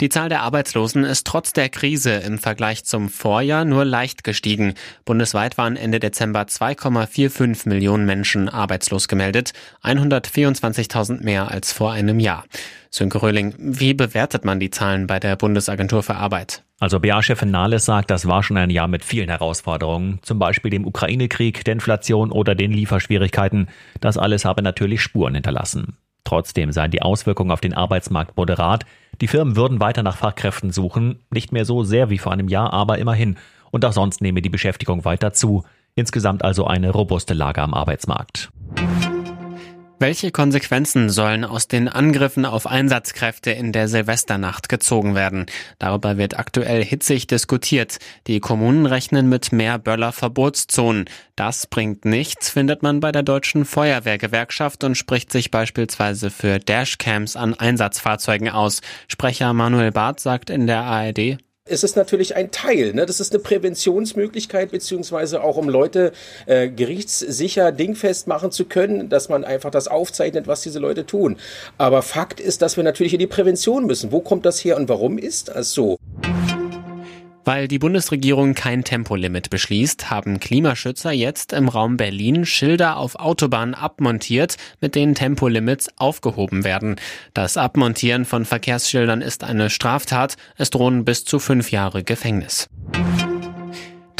Die Zahl der Arbeitslosen ist trotz der Krise im Vergleich zum Vorjahr nur leicht gestiegen. Bundesweit waren Ende Dezember 2,45 Millionen Menschen arbeitslos gemeldet, 124.000 mehr als vor einem Jahr. Sönke Röhling, wie bewertet man die Zahlen bei der Bundesagentur für Arbeit? Also BA-Chefin Nahles sagt, das war schon ein Jahr mit vielen Herausforderungen, zum Beispiel dem Ukraine-Krieg, der Inflation oder den Lieferschwierigkeiten. Das alles habe natürlich Spuren hinterlassen. Trotzdem seien die Auswirkungen auf den Arbeitsmarkt moderat. Die Firmen würden weiter nach Fachkräften suchen, nicht mehr so sehr wie vor einem Jahr, aber immerhin. Und auch sonst nehme die Beschäftigung weiter zu. Insgesamt also eine robuste Lage am Arbeitsmarkt. Welche Konsequenzen sollen aus den Angriffen auf Einsatzkräfte in der Silvesternacht gezogen werden? Darüber wird aktuell hitzig diskutiert. Die Kommunen rechnen mit mehr Böller-Verbotszonen. Das bringt nichts, findet man bei der Deutschen Feuerwehrgewerkschaft und spricht sich beispielsweise für Dashcams an Einsatzfahrzeugen aus. Sprecher Manuel Barth sagt in der ARD, es ist natürlich ein Teil. Ne? Das ist eine Präventionsmöglichkeit, beziehungsweise auch um Leute äh, gerichtssicher dingfest machen zu können, dass man einfach das aufzeichnet, was diese Leute tun. Aber Fakt ist, dass wir natürlich in die Prävention müssen. Wo kommt das her und warum ist das so? Weil die Bundesregierung kein Tempolimit beschließt, haben Klimaschützer jetzt im Raum Berlin Schilder auf Autobahnen abmontiert, mit denen Tempolimits aufgehoben werden. Das Abmontieren von Verkehrsschildern ist eine Straftat. Es drohen bis zu fünf Jahre Gefängnis.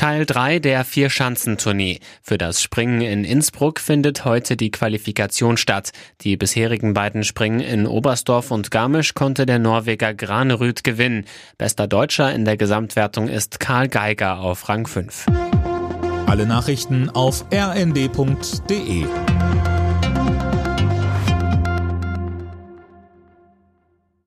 Teil 3 der Vier-Schanzentournee. Für das Springen in Innsbruck findet heute die Qualifikation statt. Die bisherigen beiden Springen in Oberstdorf und Garmisch konnte der Norweger Granerüth gewinnen. Bester Deutscher in der Gesamtwertung ist Karl Geiger auf Rang 5. Alle Nachrichten auf rnd.de